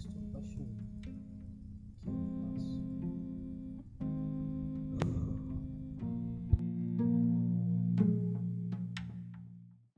Cristo.